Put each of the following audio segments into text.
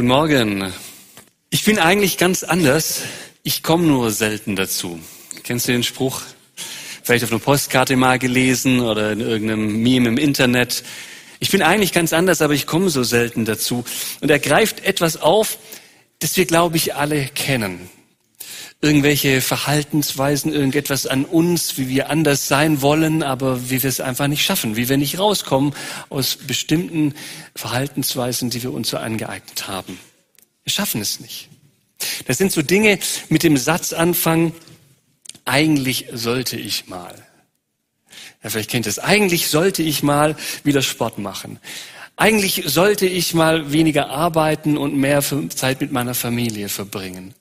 Guten Morgen. Ich bin eigentlich ganz anders. Ich komme nur selten dazu. Kennst du den Spruch? Vielleicht auf einer Postkarte mal gelesen oder in irgendeinem Meme im Internet. Ich bin eigentlich ganz anders, aber ich komme so selten dazu. Und er greift etwas auf, das wir, glaube ich, alle kennen. Irgendwelche Verhaltensweisen, irgendetwas an uns, wie wir anders sein wollen, aber wie wir es einfach nicht schaffen, wie wir nicht rauskommen aus bestimmten Verhaltensweisen, die wir uns so angeeignet haben. Wir schaffen es nicht. Das sind so Dinge mit dem Satz anfangen, eigentlich sollte ich mal. Ja, vielleicht kennt ihr es. Eigentlich sollte ich mal wieder Sport machen. Eigentlich sollte ich mal weniger arbeiten und mehr Zeit mit meiner Familie verbringen.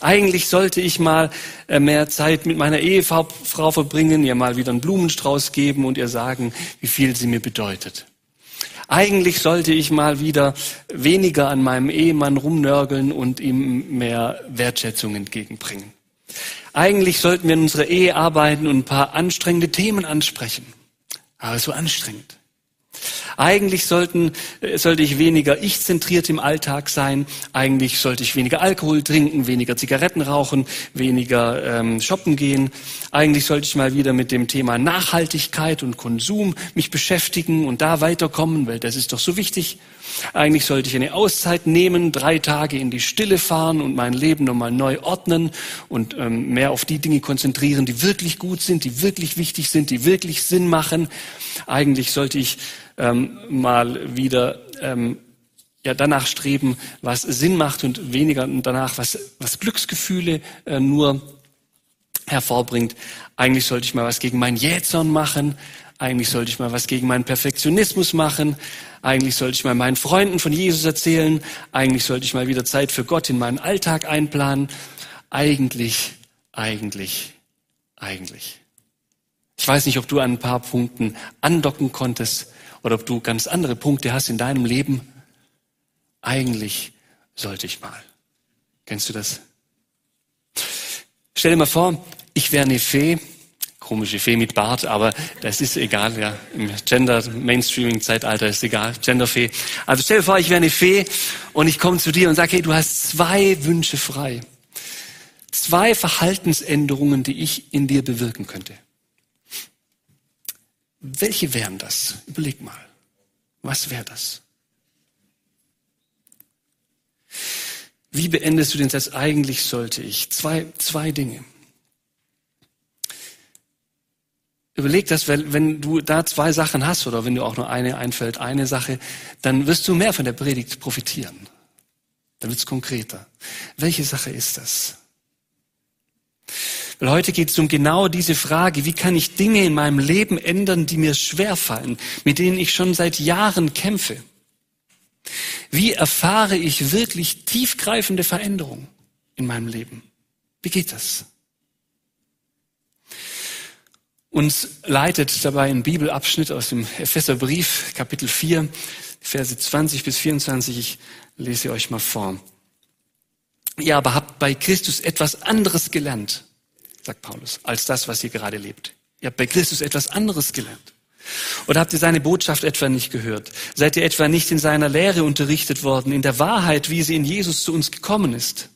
Eigentlich sollte ich mal äh, mehr Zeit mit meiner Ehefrau verbringen, ihr mal wieder einen Blumenstrauß geben und ihr sagen, wie viel sie mir bedeutet. Eigentlich sollte ich mal wieder weniger an meinem Ehemann rumnörgeln und ihm mehr Wertschätzung entgegenbringen. Eigentlich sollten wir in unserer Ehe arbeiten und ein paar anstrengende Themen ansprechen. Aber so anstrengend. Eigentlich sollten, äh, sollte ich weniger ich-zentriert im Alltag sein. Eigentlich sollte ich weniger Alkohol trinken, weniger Zigaretten rauchen, weniger ähm, shoppen gehen. Eigentlich sollte ich mal wieder mit dem Thema Nachhaltigkeit und Konsum mich beschäftigen und da weiterkommen, weil das ist doch so wichtig. Eigentlich sollte ich eine Auszeit nehmen, drei Tage in die Stille fahren und mein Leben nochmal neu ordnen und ähm, mehr auf die Dinge konzentrieren, die wirklich gut sind, die wirklich wichtig sind, die wirklich Sinn machen. Eigentlich sollte ich ähm, mal wieder ähm, ja, danach streben, was Sinn macht und weniger danach, was, was Glücksgefühle äh, nur hervorbringt. Eigentlich sollte ich mal was gegen mein Jähzorn machen. Eigentlich sollte ich mal was gegen meinen Perfektionismus machen. Eigentlich sollte ich mal meinen Freunden von Jesus erzählen. Eigentlich sollte ich mal wieder Zeit für Gott in meinen Alltag einplanen. Eigentlich, eigentlich, eigentlich. Ich weiß nicht, ob du an ein paar Punkten andocken konntest oder ob du ganz andere Punkte hast in deinem Leben. Eigentlich sollte ich mal. Kennst du das? Stell dir mal vor, ich wäre eine Fee, komische Fee mit Bart, aber das ist egal, ja. Im Gender-Mainstreaming-Zeitalter ist egal, Genderfee. Also stell dir vor, ich wäre eine Fee und ich komme zu dir und sage, hey, du hast zwei Wünsche frei. Zwei Verhaltensänderungen, die ich in dir bewirken könnte. Welche wären das? Überleg mal. Was wäre das? Wie beendest du den Satz? Eigentlich sollte ich. Zwei, zwei Dinge. Überleg das, weil wenn du da zwei Sachen hast oder wenn du auch nur eine einfällt, eine Sache, dann wirst du mehr von der Predigt profitieren. Dann wird es konkreter. Welche Sache ist das? Weil heute geht es um genau diese Frage, wie kann ich Dinge in meinem Leben ändern, die mir schwerfallen, mit denen ich schon seit Jahren kämpfe? Wie erfahre ich wirklich tiefgreifende Veränderungen in meinem Leben? Wie geht das? Uns leitet dabei ein Bibelabschnitt aus dem Epheserbrief, Kapitel 4, Verse 20 bis 24. Ich lese euch mal vor. Ihr aber habt bei Christus etwas anderes gelernt sagt Paulus, als das, was ihr gerade lebt. Ihr habt bei Christus etwas anderes gelernt. Oder habt ihr seine Botschaft etwa nicht gehört? Seid ihr etwa nicht in seiner Lehre unterrichtet worden, in der Wahrheit, wie sie in Jesus zu uns gekommen ist?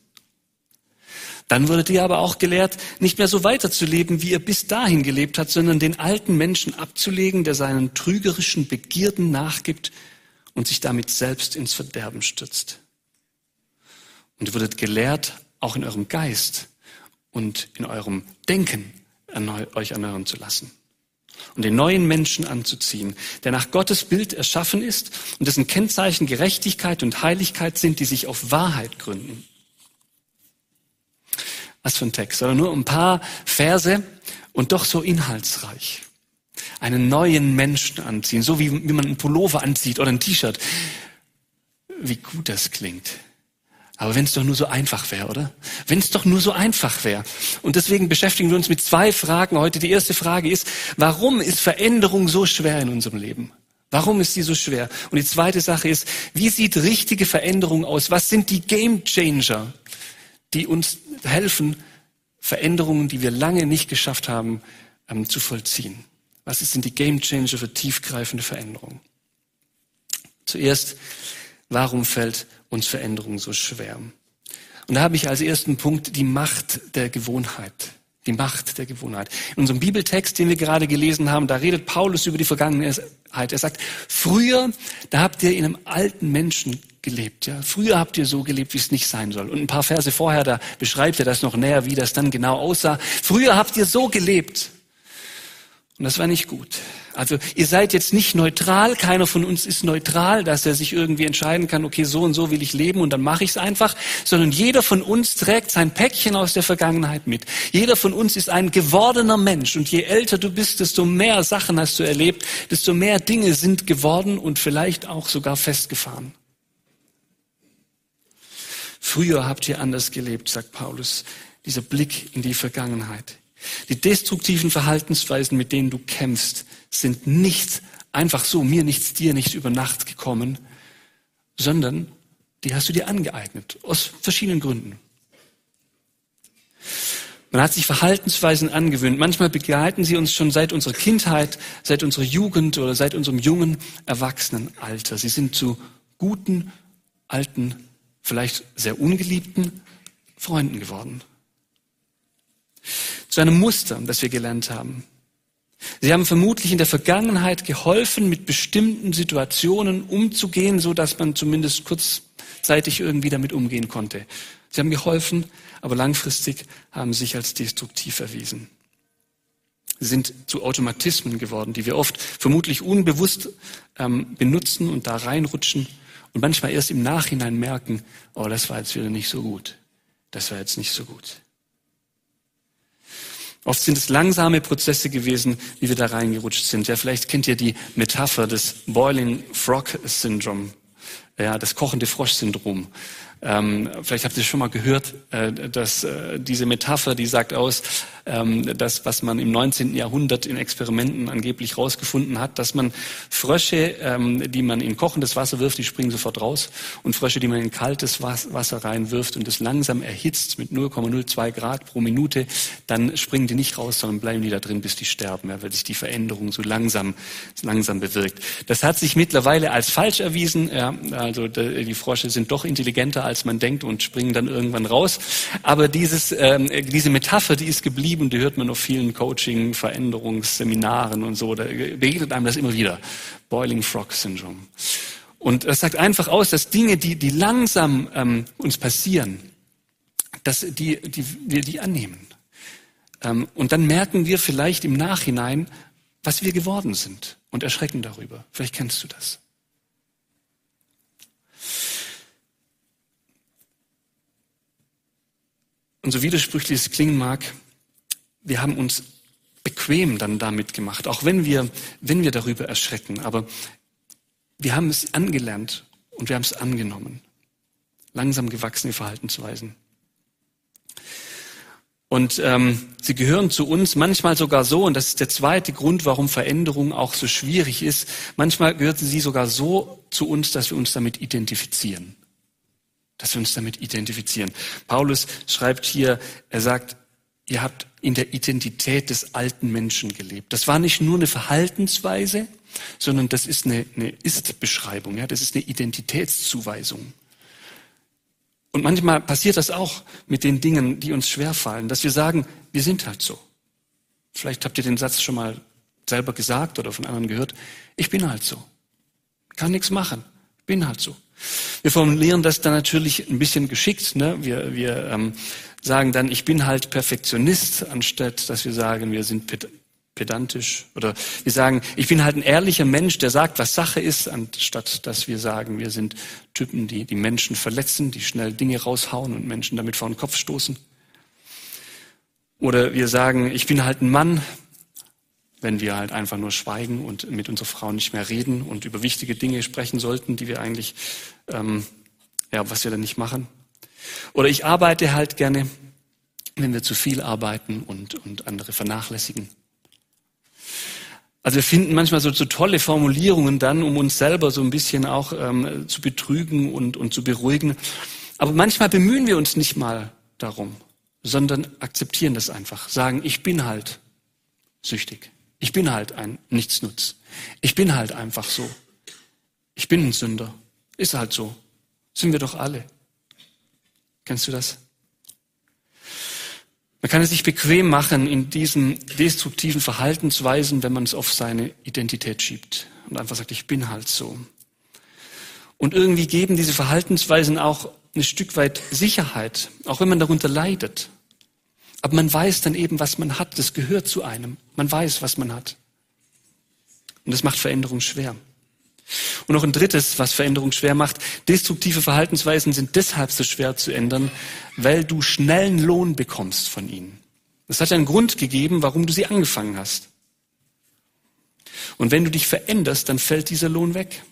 Dann wurdet ihr aber auch gelehrt, nicht mehr so weiterzuleben, wie ihr bis dahin gelebt habt, sondern den alten Menschen abzulegen, der seinen trügerischen Begierden nachgibt und sich damit selbst ins Verderben stürzt. Und ihr wurdet gelehrt, auch in eurem Geist, und in eurem Denken erneu euch erneuern zu lassen. Und den neuen Menschen anzuziehen, der nach Gottes Bild erschaffen ist und dessen Kennzeichen Gerechtigkeit und Heiligkeit sind, die sich auf Wahrheit gründen. Was für ein Text, oder nur ein paar Verse und doch so inhaltsreich. Einen neuen Menschen anziehen, so wie, wie man einen Pullover anzieht oder ein T-Shirt. Wie gut das klingt. Aber wenn es doch nur so einfach wäre, oder? Wenn es doch nur so einfach wäre. Und deswegen beschäftigen wir uns mit zwei Fragen heute. Die erste Frage ist, warum ist Veränderung so schwer in unserem Leben? Warum ist sie so schwer? Und die zweite Sache ist, wie sieht richtige Veränderung aus? Was sind die Game Changer, die uns helfen, Veränderungen, die wir lange nicht geschafft haben, ähm, zu vollziehen? Was sind die Game Changer für tiefgreifende Veränderungen? Zuerst Warum fällt uns Veränderung so schwer? Und da habe ich als ersten Punkt die Macht der Gewohnheit. Die Macht der Gewohnheit. In unserem Bibeltext, den wir gerade gelesen haben, da redet Paulus über die Vergangenheit. Er sagt, früher, da habt ihr in einem alten Menschen gelebt. Ja? Früher habt ihr so gelebt, wie es nicht sein soll. Und ein paar Verse vorher, da beschreibt er das noch näher, wie das dann genau aussah. Früher habt ihr so gelebt. Und das war nicht gut. Also ihr seid jetzt nicht neutral, keiner von uns ist neutral, dass er sich irgendwie entscheiden kann, okay, so und so will ich leben und dann mache ich es einfach, sondern jeder von uns trägt sein Päckchen aus der Vergangenheit mit. Jeder von uns ist ein gewordener Mensch und je älter du bist, desto mehr Sachen hast du erlebt, desto mehr Dinge sind geworden und vielleicht auch sogar festgefahren. Früher habt ihr anders gelebt, sagt Paulus. Dieser Blick in die Vergangenheit. Die destruktiven Verhaltensweisen, mit denen du kämpfst, sind nicht einfach so, mir nichts, dir nichts über Nacht gekommen, sondern die hast du dir angeeignet, aus verschiedenen Gründen. Man hat sich Verhaltensweisen angewöhnt. Manchmal begleiten sie uns schon seit unserer Kindheit, seit unserer Jugend oder seit unserem jungen Erwachsenenalter. Sie sind zu guten, alten, vielleicht sehr ungeliebten Freunden geworden zu einem Muster, das wir gelernt haben. Sie haben vermutlich in der Vergangenheit geholfen, mit bestimmten Situationen umzugehen, so dass man zumindest kurzzeitig irgendwie damit umgehen konnte. Sie haben geholfen, aber langfristig haben sich als destruktiv erwiesen. Sie sind zu Automatismen geworden, die wir oft vermutlich unbewusst ähm, benutzen und da reinrutschen und manchmal erst im Nachhinein merken, oh, das war jetzt wieder nicht so gut. Das war jetzt nicht so gut. Oft sind es langsame Prozesse gewesen, wie wir da reingerutscht sind. Ja, vielleicht kennt ihr die Metapher des Boiling Frog Syndrome, ja, das kochende Frosch-Syndrom. Ähm, vielleicht habt ihr schon mal gehört, äh, dass äh, diese Metapher, die sagt aus, ähm, das, was man im 19. Jahrhundert in Experimenten angeblich rausgefunden hat, dass man Frösche, ähm, die man in kochendes Wasser wirft, die springen sofort raus, und Frösche, die man in kaltes Wasser reinwirft und es langsam erhitzt mit 0,02 Grad pro Minute, dann springen die nicht raus, sondern bleiben die da drin, bis die sterben, ja, weil sich die Veränderung so langsam, langsam bewirkt. Das hat sich mittlerweile als falsch erwiesen. Ja, also die Frösche sind doch intelligenter als man denkt und springen dann irgendwann raus. Aber dieses, ähm, diese Metapher, die ist geblieben, die hört man auf vielen Coaching, Veränderungsseminaren und so. Da begegnet einem das immer wieder. Boiling Frog Syndrome. Und das sagt einfach aus, dass Dinge, die, die langsam ähm, uns passieren, dass die, die, wir die annehmen. Ähm, und dann merken wir vielleicht im Nachhinein, was wir geworden sind und erschrecken darüber. Vielleicht kennst du das. Und so widersprüchlich es klingen mag, wir haben uns bequem dann damit gemacht, auch wenn wir, wenn wir darüber erschrecken. Aber wir haben es angelernt und wir haben es angenommen. Langsam gewachsene Verhaltensweisen. Und ähm, sie gehören zu uns manchmal sogar so, und das ist der zweite Grund, warum Veränderung auch so schwierig ist, manchmal gehören sie sogar so zu uns, dass wir uns damit identifizieren dass wir uns damit identifizieren. Paulus schreibt hier, er sagt, ihr habt in der Identität des alten Menschen gelebt. Das war nicht nur eine Verhaltensweise, sondern das ist eine, eine Ist-Beschreibung, ja, das ist eine Identitätszuweisung. Und manchmal passiert das auch mit den Dingen, die uns schwerfallen, dass wir sagen, wir sind halt so. Vielleicht habt ihr den Satz schon mal selber gesagt oder von anderen gehört. Ich bin halt so. Kann nichts machen. Bin halt so. Wir formulieren das dann natürlich ein bisschen geschickt. Ne? Wir, wir ähm, sagen dann, ich bin halt Perfektionist, anstatt dass wir sagen, wir sind pedantisch. Oder wir sagen, ich bin halt ein ehrlicher Mensch, der sagt, was Sache ist, anstatt dass wir sagen, wir sind Typen, die die Menschen verletzen, die schnell Dinge raushauen und Menschen damit vor den Kopf stoßen. Oder wir sagen, ich bin halt ein Mann, wenn wir halt einfach nur schweigen und mit unserer Frau nicht mehr reden und über wichtige Dinge sprechen sollten, die wir eigentlich, ähm, ja, was wir dann nicht machen. Oder ich arbeite halt gerne, wenn wir zu viel arbeiten und, und andere vernachlässigen. Also wir finden manchmal so, so tolle Formulierungen dann, um uns selber so ein bisschen auch ähm, zu betrügen und, und zu beruhigen. Aber manchmal bemühen wir uns nicht mal darum, sondern akzeptieren das einfach, sagen, ich bin halt süchtig. Ich bin halt ein Nichtsnutz. Ich bin halt einfach so. Ich bin ein Sünder. Ist halt so. Sind wir doch alle. Kennst du das? Man kann es sich bequem machen in diesen destruktiven Verhaltensweisen, wenn man es auf seine Identität schiebt und einfach sagt, ich bin halt so. Und irgendwie geben diese Verhaltensweisen auch ein Stück weit Sicherheit, auch wenn man darunter leidet. Aber man weiß dann eben, was man hat. Das gehört zu einem. Man weiß, was man hat. Und das macht Veränderung schwer. Und noch ein drittes, was Veränderung schwer macht. Destruktive Verhaltensweisen sind deshalb so schwer zu ändern, weil du schnellen Lohn bekommst von ihnen. Das hat einen Grund gegeben, warum du sie angefangen hast. Und wenn du dich veränderst, dann fällt dieser Lohn weg.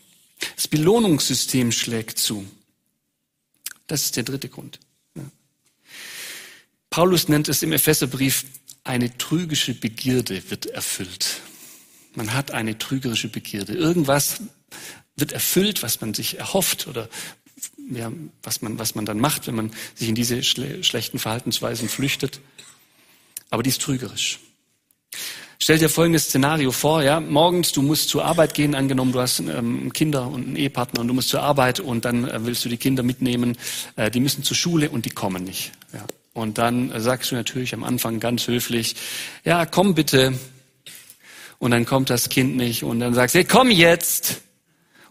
Das Belohnungssystem schlägt zu. Das ist der dritte Grund. Paulus nennt es im Epheserbrief, eine trügische Begierde wird erfüllt. Man hat eine trügerische Begierde. Irgendwas wird erfüllt, was man sich erhofft oder ja, was, man, was man dann macht, wenn man sich in diese schle schlechten Verhaltensweisen flüchtet. Aber die ist trügerisch. Stell dir folgendes Szenario vor, ja, morgens, du musst zur Arbeit gehen, angenommen, du hast ähm, Kinder und einen Ehepartner und du musst zur Arbeit und dann äh, willst du die Kinder mitnehmen, äh, die müssen zur Schule und die kommen nicht. Ja. Und dann sagst du natürlich am Anfang ganz höflich, ja, komm bitte. Und dann kommt das Kind nicht und dann sagst du, hey, komm jetzt.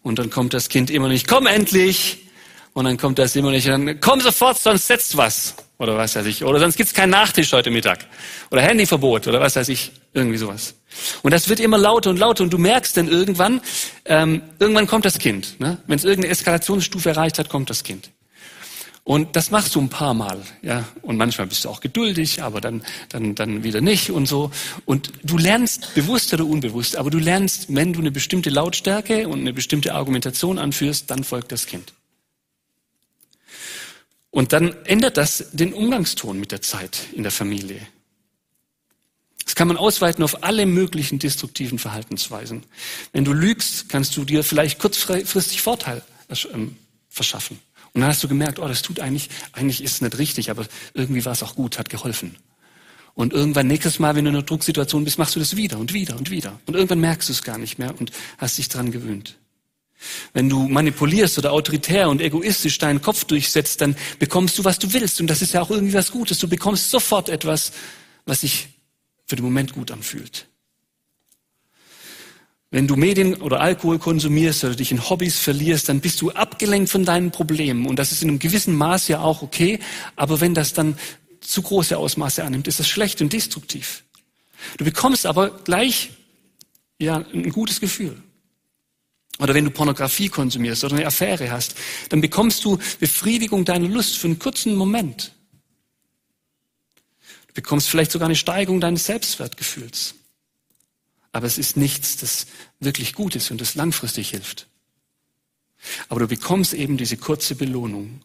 Und dann kommt das Kind immer nicht, komm endlich. Und dann kommt das immer nicht, dann komm sofort, sonst setzt was. Oder was weiß ich. Oder sonst gibt's keinen Nachtisch heute Mittag. Oder Handyverbot oder was weiß ich. Irgendwie sowas. Und das wird immer lauter und lauter und du merkst dann irgendwann, ähm, irgendwann kommt das Kind. Ne? Wenn es irgendeine Eskalationsstufe erreicht hat, kommt das Kind. Und das machst du ein paar Mal, ja. Und manchmal bist du auch geduldig, aber dann, dann, dann wieder nicht und so. Und du lernst, bewusst oder unbewusst, aber du lernst, wenn du eine bestimmte Lautstärke und eine bestimmte Argumentation anführst, dann folgt das Kind. Und dann ändert das den Umgangston mit der Zeit in der Familie. Das kann man ausweiten auf alle möglichen destruktiven Verhaltensweisen. Wenn du lügst, kannst du dir vielleicht kurzfristig Vorteil ähm, verschaffen. Und dann hast du gemerkt, oh, das tut eigentlich, eigentlich ist es nicht richtig, aber irgendwie war es auch gut, hat geholfen. Und irgendwann nächstes Mal, wenn du in einer Drucksituation bist, machst du das wieder und wieder und wieder. Und irgendwann merkst du es gar nicht mehr und hast dich dran gewöhnt. Wenn du manipulierst oder autoritär und egoistisch deinen Kopf durchsetzt, dann bekommst du, was du willst. Und das ist ja auch irgendwie was Gutes. Du bekommst sofort etwas, was sich für den Moment gut anfühlt. Wenn du Medien oder Alkohol konsumierst oder dich in Hobbys verlierst, dann bist du abgelenkt von deinen Problemen. Und das ist in einem gewissen Maß ja auch okay. Aber wenn das dann zu große Ausmaße annimmt, ist das schlecht und destruktiv. Du bekommst aber gleich ja, ein gutes Gefühl. Oder wenn du Pornografie konsumierst oder eine Affäre hast, dann bekommst du Befriedigung deiner Lust für einen kurzen Moment. Du bekommst vielleicht sogar eine Steigerung deines Selbstwertgefühls aber es ist nichts, das wirklich gut ist und das langfristig hilft. Aber du bekommst eben diese kurze Belohnung.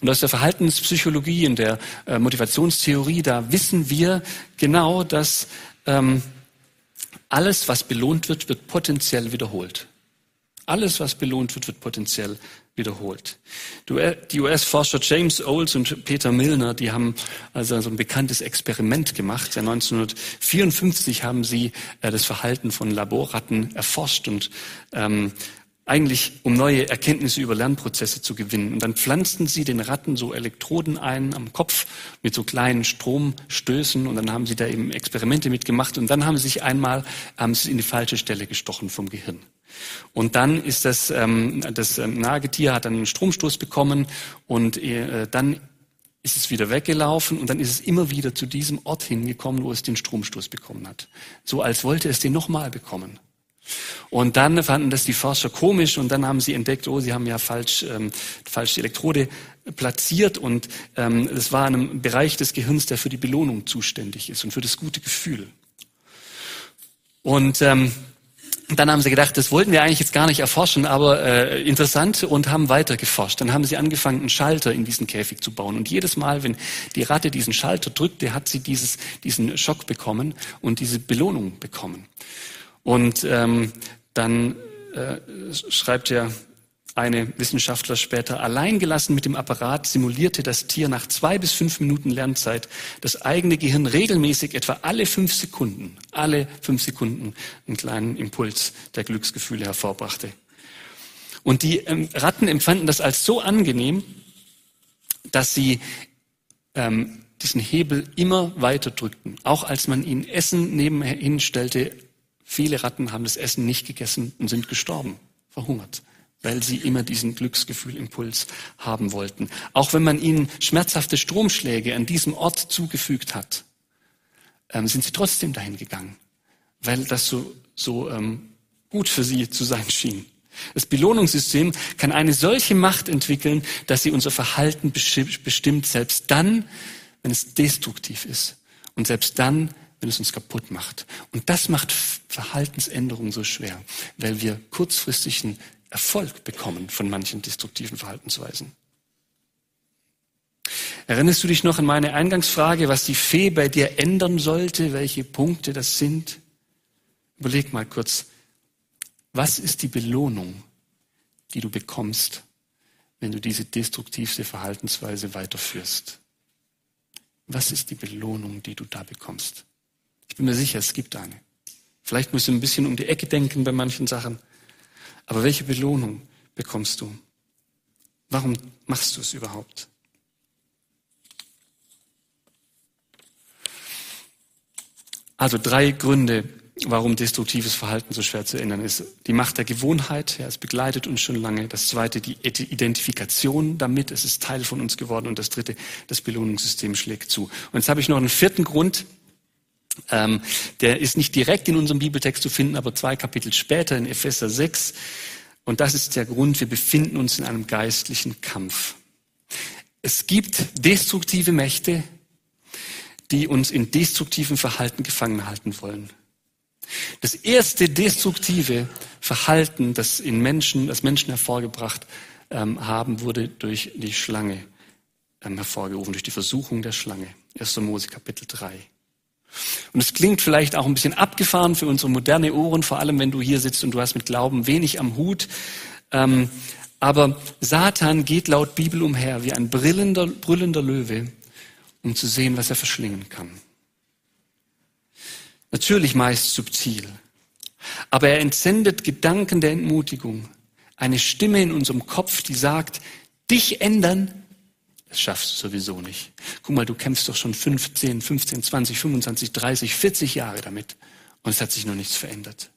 Und aus der Verhaltenspsychologie und der äh, Motivationstheorie, da wissen wir genau, dass ähm, alles, was belohnt wird, wird potenziell wiederholt. Alles, was belohnt wird, wird potenziell wiederholt. Die US-Forscher James Olds und Peter Milner, die haben also so ein bekanntes Experiment gemacht. 1954 haben sie äh, das Verhalten von Laborratten erforscht und ähm, eigentlich um neue Erkenntnisse über Lernprozesse zu gewinnen. Und dann pflanzten sie den Ratten so Elektroden ein am Kopf mit so kleinen Stromstößen und dann haben sie da eben Experimente mitgemacht und dann haben sie sich einmal haben sie in die falsche Stelle gestochen vom Gehirn. Und dann ist das, ähm, das ähm, Nagetier hat dann einen Stromstoß bekommen und äh, dann ist es wieder weggelaufen und dann ist es immer wieder zu diesem Ort hingekommen, wo es den Stromstoß bekommen hat. So als wollte es den nochmal bekommen. Und dann fanden das die Forscher komisch und dann haben sie entdeckt, oh, sie haben ja falsch, ähm, falsch die Elektrode platziert und ähm, das war in einem Bereich des Gehirns, der für die Belohnung zuständig ist und für das gute Gefühl. Und ähm, dann haben sie gedacht, das wollten wir eigentlich jetzt gar nicht erforschen, aber äh, interessant und haben weiter geforscht. Dann haben sie angefangen, einen Schalter in diesen Käfig zu bauen. Und jedes Mal, wenn die Ratte diesen Schalter drückte, hat sie dieses, diesen Schock bekommen und diese Belohnung bekommen. Und ähm, dann äh, schreibt er eine Wissenschaftler später, alleingelassen mit dem Apparat simulierte das Tier nach zwei bis fünf Minuten Lernzeit das eigene Gehirn regelmäßig etwa alle fünf Sekunden, alle fünf Sekunden einen kleinen Impuls der Glücksgefühle hervorbrachte. Und die ähm, Ratten empfanden das als so angenehm, dass sie ähm, diesen Hebel immer weiter drückten. Auch als man ihnen Essen nebenhin stellte, viele Ratten haben das Essen nicht gegessen und sind gestorben, verhungert, weil sie immer diesen Glücksgefühlimpuls haben wollten. Auch wenn man ihnen schmerzhafte Stromschläge an diesem Ort zugefügt hat, ähm, sind sie trotzdem dahin gegangen, weil das so, so ähm, gut für sie zu sein schien. Das Belohnungssystem kann eine solche Macht entwickeln, dass sie unser Verhalten bestimmt, selbst dann, wenn es destruktiv ist und selbst dann, wenn es uns kaputt macht. Und das macht Verhaltensänderungen so schwer, weil wir kurzfristigen Erfolg bekommen von manchen destruktiven Verhaltensweisen. Erinnerst du dich noch an meine Eingangsfrage, was die Fee bei dir ändern sollte, welche Punkte das sind? Überleg mal kurz, was ist die Belohnung, die du bekommst, wenn du diese destruktivste Verhaltensweise weiterführst? Was ist die Belohnung, die du da bekommst? Ich bin mir sicher, es gibt eine. Vielleicht musst du ein bisschen um die Ecke denken bei manchen Sachen. Aber welche Belohnung bekommst du? Warum machst du es überhaupt? Also drei Gründe, warum destruktives Verhalten so schwer zu ändern ist. Die Macht der Gewohnheit, ja, es begleitet uns schon lange. Das zweite, die Identifikation damit, es ist Teil von uns geworden. Und das dritte, das Belohnungssystem schlägt zu. Und jetzt habe ich noch einen vierten Grund, ähm, der ist nicht direkt in unserem Bibeltext zu finden, aber zwei Kapitel später in Epheser 6. Und das ist der Grund, wir befinden uns in einem geistlichen Kampf. Es gibt destruktive Mächte, die uns in destruktiven Verhalten gefangen halten wollen. Das erste destruktive Verhalten, das in Menschen, das Menschen hervorgebracht ähm, haben, wurde durch die Schlange ähm, hervorgerufen, durch die Versuchung der Schlange. 1. Mose Kapitel 3. Und es klingt vielleicht auch ein bisschen abgefahren für unsere moderne Ohren, vor allem wenn du hier sitzt und du hast mit Glauben wenig am Hut. Ähm, aber Satan geht laut Bibel umher wie ein brillender, brüllender Löwe, um zu sehen, was er verschlingen kann. Natürlich meist subtil. Aber er entsendet Gedanken der Entmutigung. Eine Stimme in unserem Kopf, die sagt, dich ändern, das schaffst du sowieso nicht. Guck mal, du kämpfst doch schon 15, 15, 20, 25, 30, 40 Jahre damit. Und es hat sich noch nichts verändert.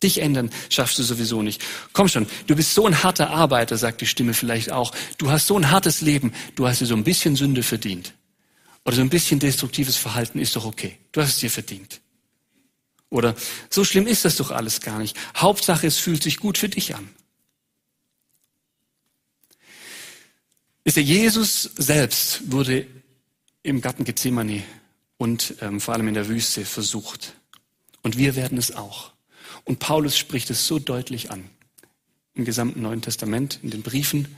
Dich ändern schaffst du sowieso nicht. Komm schon, du bist so ein harter Arbeiter, sagt die Stimme vielleicht auch. Du hast so ein hartes Leben, du hast dir so ein bisschen Sünde verdient. Oder so ein bisschen destruktives Verhalten ist doch okay. Du hast es dir verdient. Oder so schlimm ist das doch alles gar nicht. Hauptsache, es fühlt sich gut für dich an. Ist der Jesus selbst wurde im Garten Gethsemane und ähm, vor allem in der Wüste versucht. Und wir werden es auch. Und Paulus spricht es so deutlich an. Im gesamten Neuen Testament, in den Briefen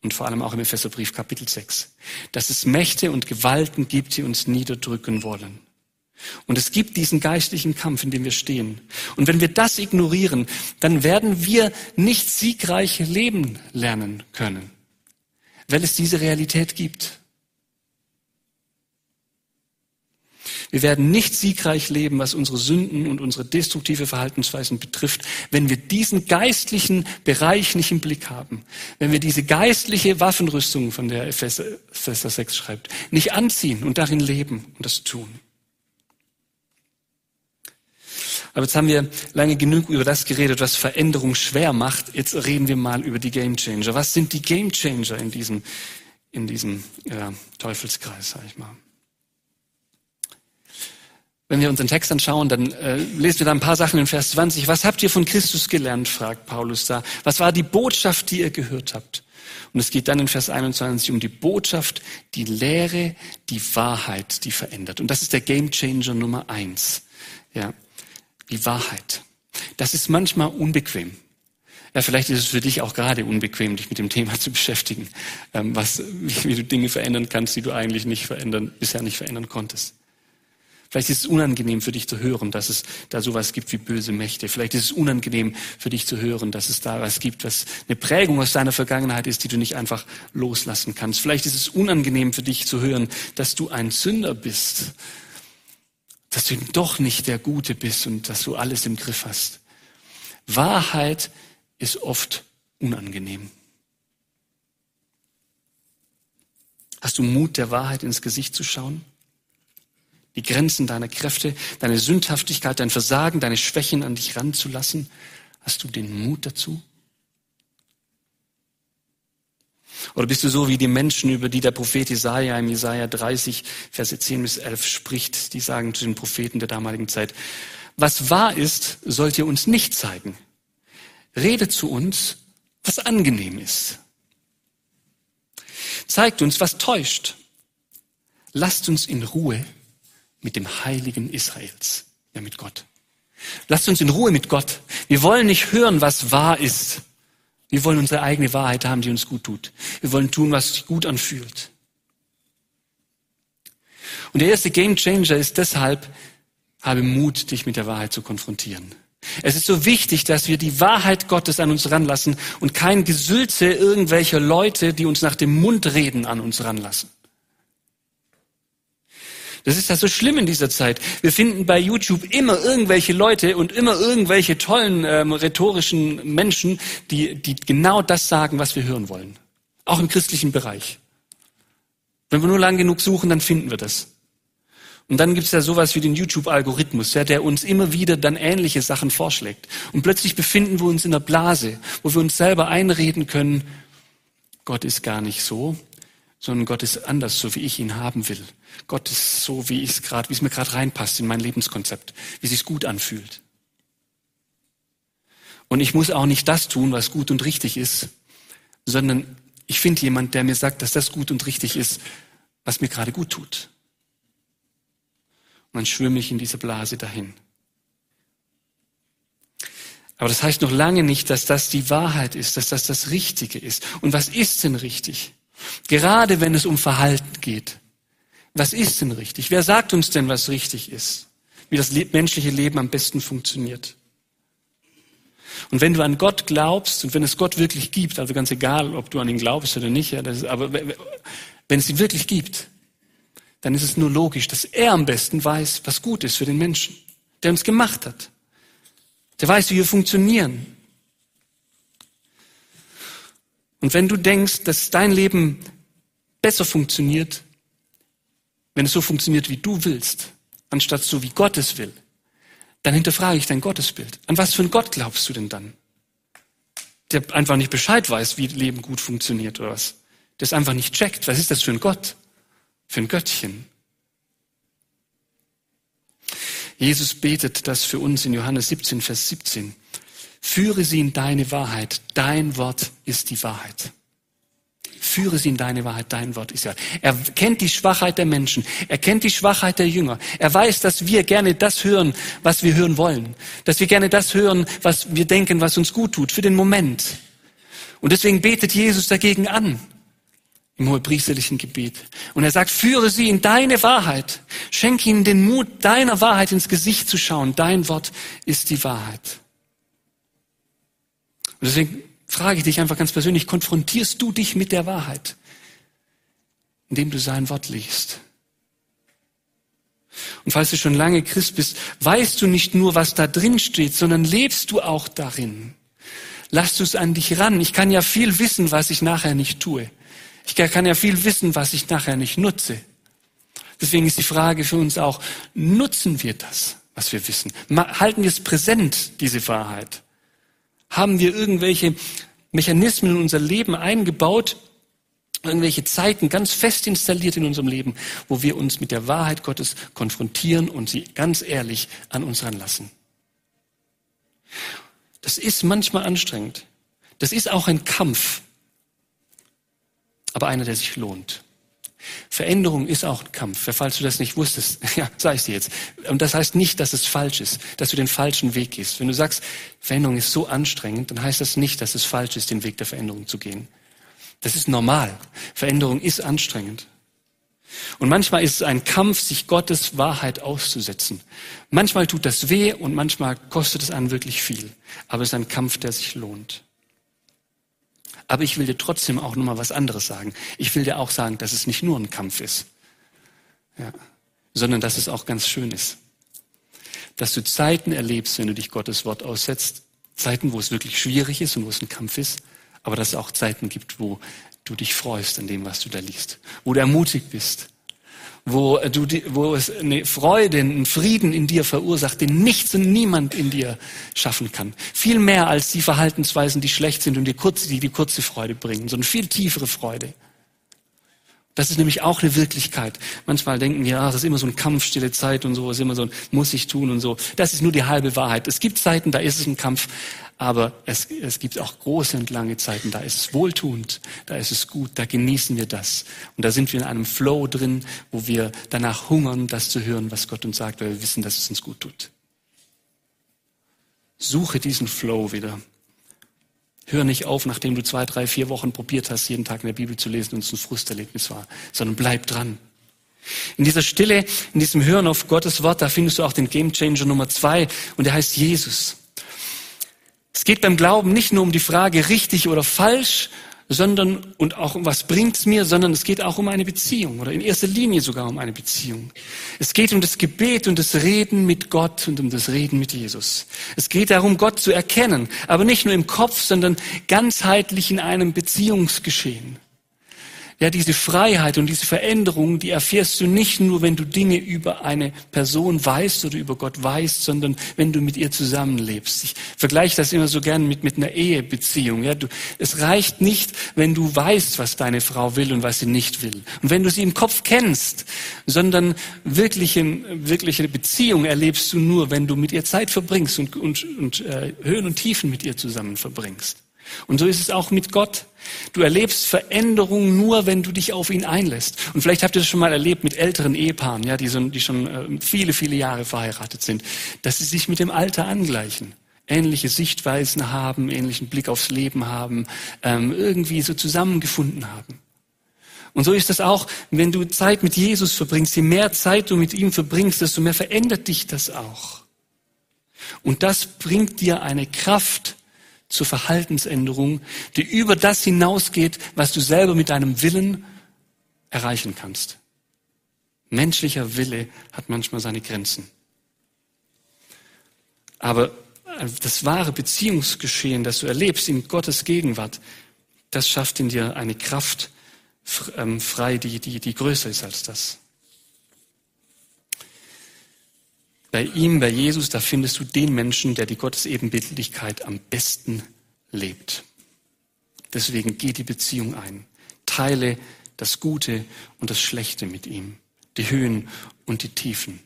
und vor allem auch im Epheserbrief Kapitel 6. Dass es Mächte und Gewalten gibt, die uns niederdrücken wollen. Und es gibt diesen geistlichen Kampf, in dem wir stehen. Und wenn wir das ignorieren, dann werden wir nicht siegreich leben lernen können, weil es diese Realität gibt. Wir werden nicht siegreich leben, was unsere Sünden und unsere destruktive Verhaltensweisen betrifft, wenn wir diesen geistlichen Bereich nicht im Blick haben. Wenn wir diese geistliche Waffenrüstung, von der Epheser 6 schreibt, nicht anziehen und darin leben und das tun. Aber jetzt haben wir lange genug über das geredet, was Veränderung schwer macht. Jetzt reden wir mal über die Game Changer. Was sind die Game Changer in diesem, in diesem ja, Teufelskreis, sag ich mal? Wenn wir uns den Text anschauen, dann äh, lesen wir da ein paar Sachen in Vers 20. Was habt ihr von Christus gelernt, fragt Paulus da. Was war die Botschaft, die ihr gehört habt? Und es geht dann in Vers 21 um die Botschaft, die Lehre, die Wahrheit, die verändert. Und das ist der Game Changer Nummer eins. Ja die Wahrheit. Das ist manchmal unbequem. Ja, vielleicht ist es für dich auch gerade unbequem, dich mit dem Thema zu beschäftigen, ähm, was, wie, du Dinge verändern kannst, die du eigentlich nicht verändern, bisher nicht verändern konntest. Vielleicht ist es unangenehm für dich zu hören, dass es da sowas gibt wie böse Mächte. Vielleicht ist es unangenehm für dich zu hören, dass es da was gibt, was eine Prägung aus deiner Vergangenheit ist, die du nicht einfach loslassen kannst. Vielleicht ist es unangenehm für dich zu hören, dass du ein Sünder bist dass du doch nicht der Gute bist und dass du alles im Griff hast. Wahrheit ist oft unangenehm. Hast du Mut, der Wahrheit ins Gesicht zu schauen? Die Grenzen deiner Kräfte, deine Sündhaftigkeit, dein Versagen, deine Schwächen an dich ranzulassen? Hast du den Mut dazu? Oder bist du so wie die Menschen, über die der Prophet Jesaja im Jesaja 30, Verse 10 bis 11 spricht? Die sagen zu den Propheten der damaligen Zeit, was wahr ist, sollt ihr uns nicht zeigen. Rede zu uns, was angenehm ist. Zeigt uns, was täuscht. Lasst uns in Ruhe mit dem Heiligen Israels, ja mit Gott. Lasst uns in Ruhe mit Gott. Wir wollen nicht hören, was wahr ist. Wir wollen unsere eigene Wahrheit haben, die uns gut tut. Wir wollen tun, was sich gut anfühlt. Und der erste Game Changer ist deshalb, habe Mut, dich mit der Wahrheit zu konfrontieren. Es ist so wichtig, dass wir die Wahrheit Gottes an uns ranlassen und kein Gesülze irgendwelcher Leute, die uns nach dem Mund reden, an uns ranlassen. Das ist ja so schlimm in dieser Zeit. Wir finden bei YouTube immer irgendwelche Leute und immer irgendwelche tollen ähm, rhetorischen Menschen, die, die genau das sagen, was wir hören wollen. Auch im christlichen Bereich. Wenn wir nur lang genug suchen, dann finden wir das. Und dann gibt's ja sowas wie den YouTube-Algorithmus, ja, der uns immer wieder dann ähnliche Sachen vorschlägt. Und plötzlich befinden wir uns in einer Blase, wo wir uns selber einreden können, Gott ist gar nicht so, sondern Gott ist anders, so wie ich ihn haben will. Gott ist so, wie es gerade, wie es mir gerade reinpasst in mein Lebenskonzept, wie es sich gut anfühlt. Und ich muss auch nicht das tun, was gut und richtig ist, sondern ich finde jemand, der mir sagt, dass das gut und richtig ist, was mir gerade gut tut. Und dann schwimme ich in dieser Blase dahin. Aber das heißt noch lange nicht, dass das die Wahrheit ist, dass das das Richtige ist. Und was ist denn richtig? Gerade wenn es um Verhalten geht. Was ist denn richtig? Wer sagt uns denn, was richtig ist? Wie das menschliche Leben am besten funktioniert? Und wenn du an Gott glaubst und wenn es Gott wirklich gibt, also ganz egal, ob du an ihn glaubst oder nicht, ja, ist, aber wenn es ihn wirklich gibt, dann ist es nur logisch, dass er am besten weiß, was gut ist für den Menschen, der uns gemacht hat. Der weiß, wie wir funktionieren. Und wenn du denkst, dass dein Leben besser funktioniert, wenn es so funktioniert, wie du willst, anstatt so, wie Gott es will, dann hinterfrage ich dein Gottesbild. An was für einen Gott glaubst du denn dann? Der einfach nicht Bescheid weiß, wie Leben gut funktioniert oder was? Der es einfach nicht checkt. Was ist das für ein Gott? für ein Göttchen. Jesus betet das für uns in Johannes 17, Vers 17. Führe sie in deine Wahrheit. Dein Wort ist die Wahrheit. Führe sie in deine Wahrheit. Dein Wort ist ja. Er kennt die Schwachheit der Menschen. Er kennt die Schwachheit der Jünger. Er weiß, dass wir gerne das hören, was wir hören wollen. Dass wir gerne das hören, was wir denken, was uns gut tut, für den Moment. Und deswegen betet Jesus dagegen an im hohepriesterlichen Gebet. Und er sagt, führe sie in deine Wahrheit. Schenk ihnen den Mut, deiner Wahrheit ins Gesicht zu schauen. Dein Wort ist die Wahrheit. Und deswegen frage ich dich einfach ganz persönlich, konfrontierst du dich mit der Wahrheit, indem du sein Wort liest? Und falls du schon lange Christ bist, weißt du nicht nur, was da drin steht, sondern lebst du auch darin. Lass du es an dich ran. Ich kann ja viel wissen, was ich nachher nicht tue. Ich kann ja viel wissen, was ich nachher nicht nutze. Deswegen ist die Frage für uns auch, nutzen wir das, was wir wissen? Halten wir es präsent, diese Wahrheit? Haben wir irgendwelche Mechanismen in unser Leben eingebaut, irgendwelche Zeiten ganz fest installiert in unserem Leben, wo wir uns mit der Wahrheit Gottes konfrontieren und sie ganz ehrlich an uns ranlassen? Das ist manchmal anstrengend. Das ist auch ein Kampf aber einer, der sich lohnt. Veränderung ist auch ein Kampf. Falls du das nicht wusstest, ja, sag ich dir jetzt. Und das heißt nicht, dass es falsch ist, dass du den falschen Weg gehst. Wenn du sagst, Veränderung ist so anstrengend, dann heißt das nicht, dass es falsch ist, den Weg der Veränderung zu gehen. Das ist normal. Veränderung ist anstrengend. Und manchmal ist es ein Kampf, sich Gottes Wahrheit auszusetzen. Manchmal tut das weh und manchmal kostet es einen wirklich viel. Aber es ist ein Kampf, der sich lohnt. Aber ich will dir trotzdem auch nochmal was anderes sagen. Ich will dir auch sagen, dass es nicht nur ein Kampf ist, ja, sondern dass es auch ganz schön ist. Dass du Zeiten erlebst, wenn du dich Gottes Wort aussetzt, Zeiten, wo es wirklich schwierig ist und wo es ein Kampf ist, Aber dass es auch Zeiten gibt, wo du dich freust an dem, was du da liest, wo du ermutigt bist, wo, du, wo es eine Freude, einen Frieden in dir verursacht, den nichts und niemand in dir schaffen kann. Viel mehr als die Verhaltensweisen, die schlecht sind und die, kurze, die die kurze Freude bringen, sondern viel tiefere Freude. Das ist nämlich auch eine Wirklichkeit. Manchmal denken wir, ja, das ist immer so ein Kampf, stille Zeit und so, ist immer so ein muss ich tun und so. Das ist nur die halbe Wahrheit. Es gibt Zeiten, da ist es ein Kampf, aber es, es gibt auch große und lange Zeiten, da ist es wohltuend, da ist es gut, da genießen wir das. Und da sind wir in einem Flow drin, wo wir danach hungern, das zu hören, was Gott uns sagt, weil wir wissen, dass es uns gut tut. Suche diesen Flow wieder. Hör nicht auf, nachdem du zwei, drei, vier Wochen probiert hast, jeden Tag in der Bibel zu lesen und es ein Frusterlebnis war, sondern bleib dran. In dieser Stille, in diesem Hören auf Gottes Wort, da findest du auch den Gamechanger Nummer zwei und der heißt Jesus. Es geht beim Glauben nicht nur um die Frage richtig oder falsch, sondern und auch um was bringt's mir, sondern es geht auch um eine Beziehung oder in erster Linie sogar um eine Beziehung. Es geht um das Gebet und das Reden mit Gott und um das Reden mit Jesus. Es geht darum, Gott zu erkennen, aber nicht nur im Kopf, sondern ganzheitlich in einem Beziehungsgeschehen. Ja, diese Freiheit und diese Veränderung, die erfährst du nicht nur, wenn du Dinge über eine Person weißt oder über Gott weißt, sondern wenn du mit ihr zusammenlebst. Ich vergleiche das immer so gern mit, mit einer Ehebeziehung. Ja, du, es reicht nicht, wenn du weißt, was deine Frau will und was sie nicht will. Und wenn du sie im Kopf kennst, sondern wirkliche, wirkliche Beziehung erlebst du nur, wenn du mit ihr Zeit verbringst und, und, und äh, Höhen und Tiefen mit ihr zusammen verbringst. Und so ist es auch mit Gott. Du erlebst Veränderung nur, wenn du dich auf ihn einlässt. Und vielleicht habt ihr das schon mal erlebt mit älteren Ehepaaren, ja, die, so, die schon äh, viele, viele Jahre verheiratet sind, dass sie sich mit dem Alter angleichen, ähnliche Sichtweisen haben, ähnlichen Blick aufs Leben haben, ähm, irgendwie so zusammengefunden haben. Und so ist das auch, wenn du Zeit mit Jesus verbringst. Je mehr Zeit du mit ihm verbringst, desto mehr verändert dich das auch. Und das bringt dir eine Kraft, zur Verhaltensänderung, die über das hinausgeht, was du selber mit deinem Willen erreichen kannst. Menschlicher Wille hat manchmal seine Grenzen. Aber das wahre Beziehungsgeschehen, das du erlebst in Gottes Gegenwart, das schafft in dir eine Kraft ähm, frei, die, die, die größer ist als das. Bei ihm, bei Jesus, da findest du den Menschen, der die Gottesebenbildlichkeit am besten lebt. Deswegen geh die Beziehung ein. Teile das Gute und das Schlechte mit ihm, die Höhen und die Tiefen.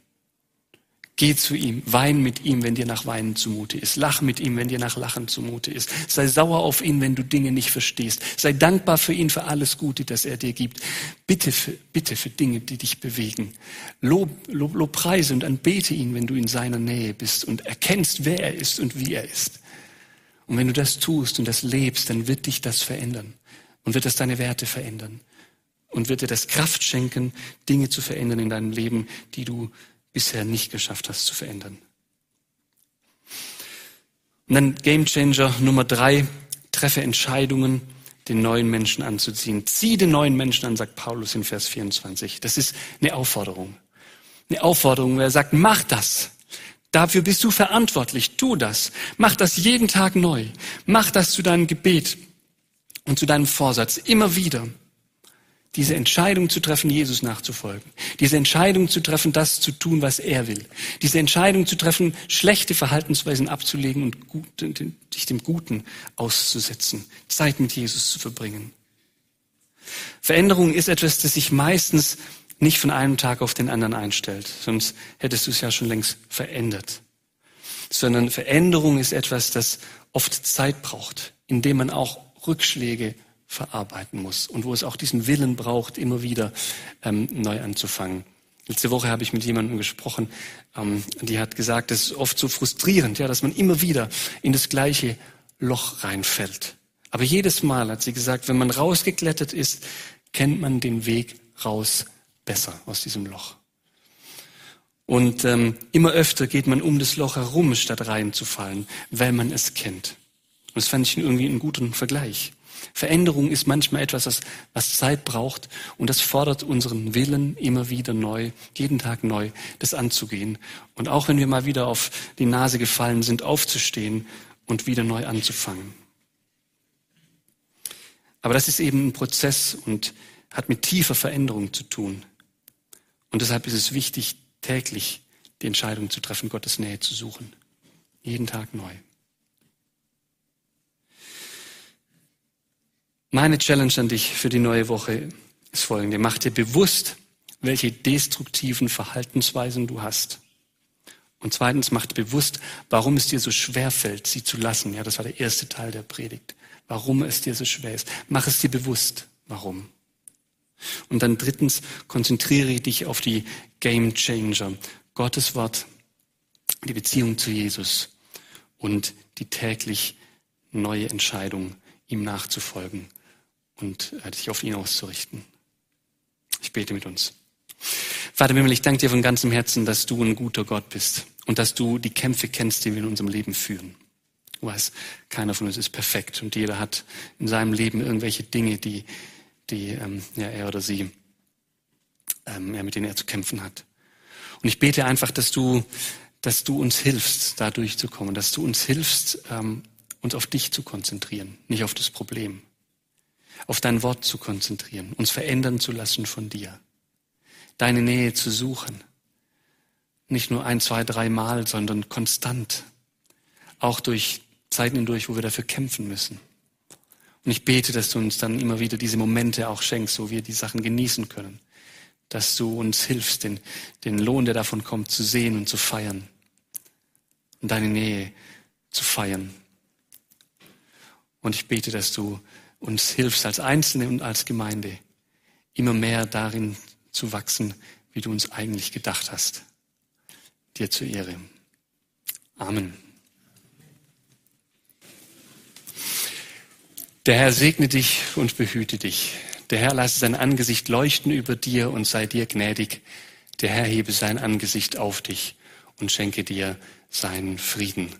Geh zu ihm, wein mit ihm, wenn dir nach Weinen zumute ist. Lach mit ihm, wenn dir nach Lachen zumute ist. Sei sauer auf ihn, wenn du Dinge nicht verstehst. Sei dankbar für ihn, für alles Gute, das er dir gibt. Bitte für, bitte für Dinge, die dich bewegen. Lob, lob, lob preise und anbete ihn, wenn du in seiner Nähe bist und erkennst, wer er ist und wie er ist. Und wenn du das tust und das lebst, dann wird dich das verändern und wird das deine Werte verändern und wird dir das Kraft schenken, Dinge zu verändern in deinem Leben, die du bisher nicht geschafft hast zu verändern. Und dann Game Changer Nummer drei, treffe Entscheidungen, den neuen Menschen anzuziehen. Zieh den neuen Menschen an, sagt Paulus in Vers 24. Das ist eine Aufforderung. Eine Aufforderung, wo er sagt, mach das. Dafür bist du verantwortlich. Tu das. Mach das jeden Tag neu. Mach das zu deinem Gebet und zu deinem Vorsatz. Immer wieder diese Entscheidung zu treffen, Jesus nachzufolgen. Diese Entscheidung zu treffen, das zu tun, was er will. Diese Entscheidung zu treffen, schlechte Verhaltensweisen abzulegen und gut, dich dem Guten auszusetzen. Zeit mit Jesus zu verbringen. Veränderung ist etwas, das sich meistens nicht von einem Tag auf den anderen einstellt. Sonst hättest du es ja schon längst verändert. Sondern Veränderung ist etwas, das oft Zeit braucht, indem man auch Rückschläge verarbeiten muss und wo es auch diesen Willen braucht, immer wieder ähm, neu anzufangen. Letzte Woche habe ich mit jemandem gesprochen, ähm, die hat gesagt, es ist oft so frustrierend, ja, dass man immer wieder in das gleiche Loch reinfällt. Aber jedes Mal hat sie gesagt, wenn man rausgeklettert ist, kennt man den Weg raus besser aus diesem Loch. Und ähm, immer öfter geht man um das Loch herum, statt reinzufallen, weil man es kennt. Und das fand ich irgendwie einen guten Vergleich. Veränderung ist manchmal etwas, was, was Zeit braucht und das fordert unseren Willen immer wieder neu, jeden Tag neu, das anzugehen. Und auch wenn wir mal wieder auf die Nase gefallen sind, aufzustehen und wieder neu anzufangen. Aber das ist eben ein Prozess und hat mit tiefer Veränderung zu tun. Und deshalb ist es wichtig, täglich die Entscheidung zu treffen, Gottes Nähe zu suchen. Jeden Tag neu. Meine Challenge an dich für die neue Woche ist folgende. Mach dir bewusst, welche destruktiven Verhaltensweisen du hast. Und zweitens, mach dir bewusst, warum es dir so schwer fällt, sie zu lassen. Ja, das war der erste Teil der Predigt. Warum es dir so schwer ist. Mach es dir bewusst, warum. Und dann drittens, konzentriere dich auf die Game Changer. Gottes Wort, die Beziehung zu Jesus und die täglich neue Entscheidung, ihm nachzufolgen und äh, dich auf ihn auszurichten. Ich bete mit uns. Vater Himmel, ich danke dir von ganzem Herzen, dass du ein guter Gott bist und dass du die Kämpfe kennst, die wir in unserem Leben führen. Du weißt, keiner von uns ist perfekt und jeder hat in seinem Leben irgendwelche Dinge, die, die ähm, ja, er oder sie, ähm, ja, mit denen er zu kämpfen hat. Und ich bete einfach, dass du, dass du uns hilfst, da durchzukommen, dass du uns hilfst, ähm, uns auf dich zu konzentrieren, nicht auf das Problem, auf dein Wort zu konzentrieren, uns verändern zu lassen von dir, deine Nähe zu suchen, nicht nur ein, zwei, drei Mal, sondern konstant, auch durch Zeiten hindurch, wo wir dafür kämpfen müssen. Und ich bete, dass du uns dann immer wieder diese Momente auch schenkst, wo wir die Sachen genießen können, dass du uns hilfst, den, den Lohn, der davon kommt, zu sehen und zu feiern und deine Nähe zu feiern. Und ich bete, dass du uns hilfst als Einzelne und als Gemeinde, immer mehr darin zu wachsen, wie du uns eigentlich gedacht hast. Dir zur Ehre. Amen. Der Herr segne dich und behüte dich. Der Herr lasse sein Angesicht leuchten über dir und sei dir gnädig. Der Herr hebe sein Angesicht auf dich und schenke dir seinen Frieden.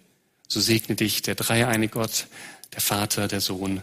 So segne dich der dreieine Gott, der Vater, der Sohn